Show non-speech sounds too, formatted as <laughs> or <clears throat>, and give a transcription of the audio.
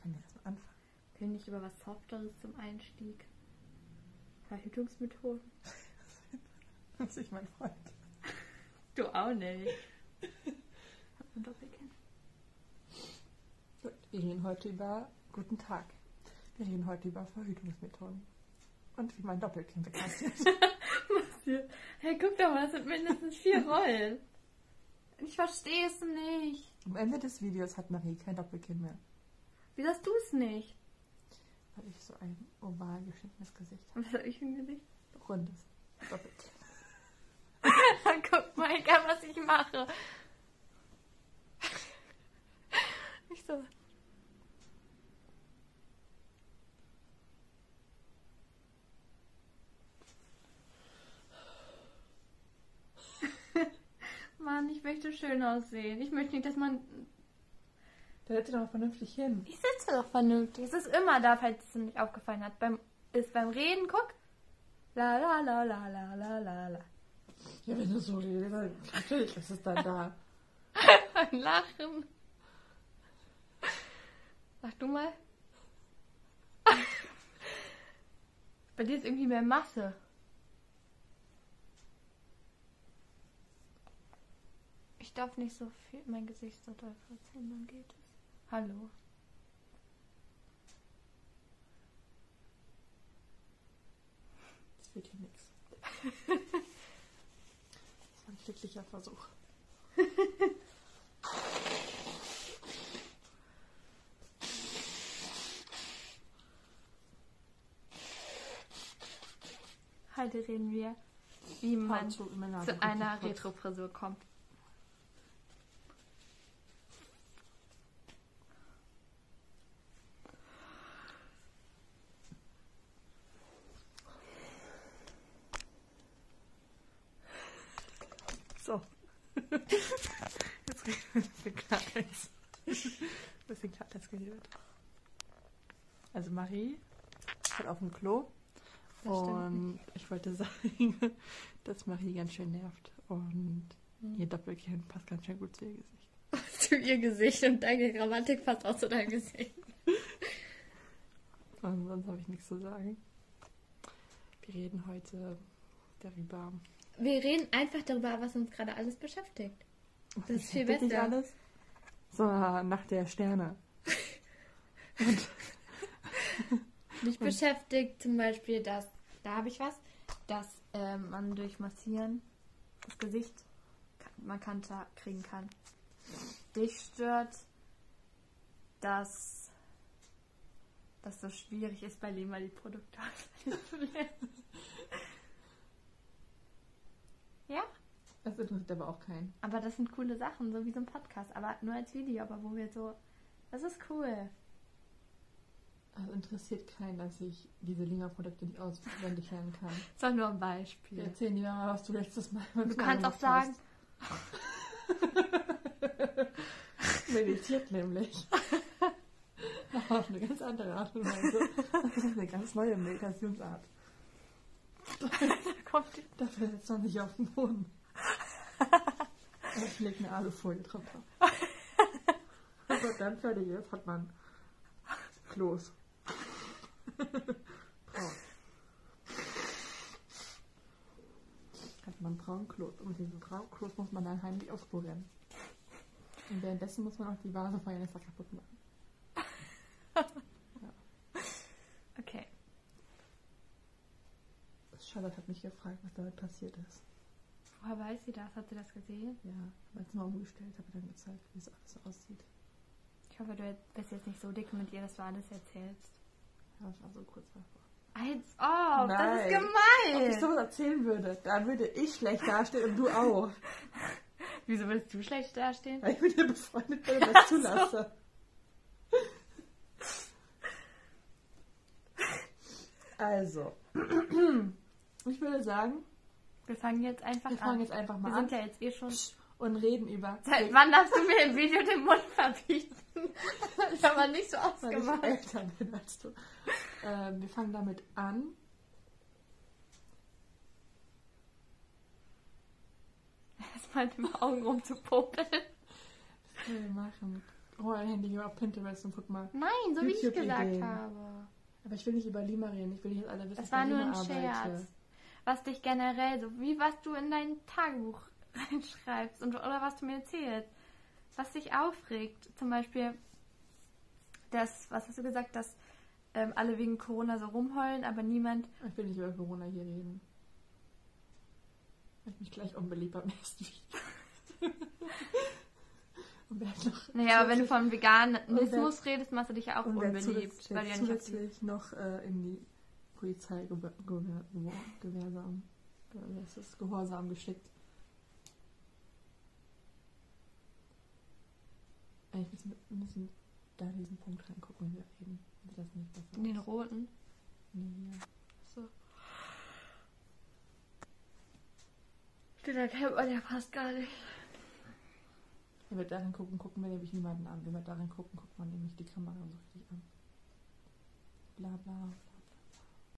kann ja erstmal anfangen. Können nicht über was Softeres zum Einstieg? Verhütungsmethoden? <laughs> Das ist mein Freund. Du auch nicht. Hab ein Doppelkinn. Gut, wir reden heute über Guten Tag. Wir reden heute über Verhütungsmethoden. Und wie mein Doppelkind bekannt <laughs> hier? Hey, guck doch mal, das sind mindestens vier <laughs> Rollen. Ich verstehe es nicht. Am Ende des Videos hat Marie kein Doppelkind mehr, Wie hast du es nicht? weil ich so ein oval geschnittenes Gesicht habe. Was habe ich für ein Gesicht? Rundes Doppelkind. <laughs> Guck mal, egal was ich mache. <laughs> Ich so. <laughs> Mann, ich möchte schön aussehen. Ich möchte nicht, dass man. Da setzt doch mal vernünftig hin. Ich sitze doch vernünftig. Es ist immer da, falls es dir nicht aufgefallen hat. Beim, ist beim Reden, guck. La la la la la la la la. Ja, wenn du so redest, dann natürlich ist es dann da. <laughs> Beim Lachen. Sag du mal. <laughs> Bei dir ist irgendwie mehr Masse. Ich darf nicht so viel mein Gesicht so doll verziehen, dann geht es. Hallo. Das wird hier nichts. <laughs> Das war ein glücklicher Versuch. Heute reden wir, wie man zu, einer. Retro-Frisur kommt. So. Jetzt reden wir ein bisschen Klartext. Ein bisschen Klartext geredet. Also Marie hat auf dem Klo. Das und ich wollte <laughs> sagen, dass Marie ganz schön nervt. Und ihr Doppelkinn passt ganz schön gut zu ihr Gesicht. <laughs> zu ihr Gesicht und deine Grammatik passt auch zu deinem Gesicht. Und sonst habe ich nichts zu sagen. Wir reden heute darüber. Wir reden einfach darüber, was uns gerade alles beschäftigt. Das ist viel besser. alles? So, nach der Sterne. <laughs> Und Mich beschäftigt zum Beispiel, dass, da habe ich was, dass ähm, man durch Massieren das Gesicht ka- markanter kriegen kann. Dich stört, dass das so schwierig ist, bei Lema die Produkte <laughs> auszuwählen. Ja, das interessiert aber auch keinen. aber das sind coole Sachen, so wie so ein Podcast, aber nur als Video, aber wo wir so, das ist cool. Also interessiert keinen, dass ich diese Lima-Produkte nicht auswendig lernen kann. <laughs> Das doch nur ein Beispiel. Wir erzählen dir mal, was du letztes Mal Du kannst auch sagen. <laughs> Meditiert nämlich. <laughs> Auf eine ganz andere Art und Weise. Das ist eine ganz neue Meditationsart. kommt die Dafür setzt man sich auf den Boden. <laughs> Lege eine Alufolie. Und wenn dann fertig ist, hat man Klos. <laughs> Braun. Hat man braun Klos. Und mit diesem braunen Klos muss man dann heimlich rennen. Und währenddessen muss man auch die Vase von Janessa kaputt machen. <laughs> Okay. Charlotte hat mich gefragt, was damit passiert ist. Woher weiß sie das? Hat sie das gesehen? Ja, habe jetzt mal umgestellt, habe dann gezeigt, wie es alles so aussieht. Ich hoffe, du bist jetzt nicht so dick mit ihr, dass du alles erzählst. Ja, das war so kurz davor. Als ob, das ist Nein. Ob ich gemein. sowas erzählen würde, dann würde ich schlecht dastehen und du auch. <laughs> Wieso willst du schlecht dastehen? Weil ich mit dir befreundet bin und das zulasse. <laughs> Also, <clears throat> ich würde sagen, Wir fangen jetzt einfach wir fangen an. jetzt einfach mal Wir an sind ja jetzt eh schon. und reden über. Seit wann darfst du mir im Video den Mund verbieten? <laughs> Das ist aber nicht so weil ich ausgemacht. älter bin als du. Ähm, wir fangen damit an. Erstmal in den Augen rumzupopeln. Wir machen hol ein Handy, geh auf Pinterest und guck mal. Nein, so wie ich gesagt habe. Aber ich will nicht über Lima reden. Ich will nicht, alle wissen, Das war nur ein Lima Scherz. Was dich generell so, wie was du in dein Tagebuch <laughs> reinschreibst und, oder was du mir erzählst. Was dich aufregt. Zum Beispiel, das, was hast du gesagt, dass ähm, alle wegen Corona so rumheulen, aber niemand. Ich will nicht über Corona hier reden. Ich mich gleich unbeliebt beim nächsten Video. <laughs> und wer noch Naja, aber wenn du von Veganismus redest, machst du dich ja auch unbeliebt, zusätzlich, weil du ja nicht zusätzlich noch äh, in die Polizei gewe- gewe- gewe- gewährsam, wie heißt das, Gehorsam geschickt. Eigentlich müssen wir müssen da diesen Punkt reingucken, wenn wir reden. Wird das nicht besser? in den roten. Nee, ja. So. Erkennt man ja fast gar nicht. Wenn wir darin gucken, gucken wir nämlich niemanden an. Wenn wir darin gucken, guckt man nämlich die Kamera so richtig an. Bla bla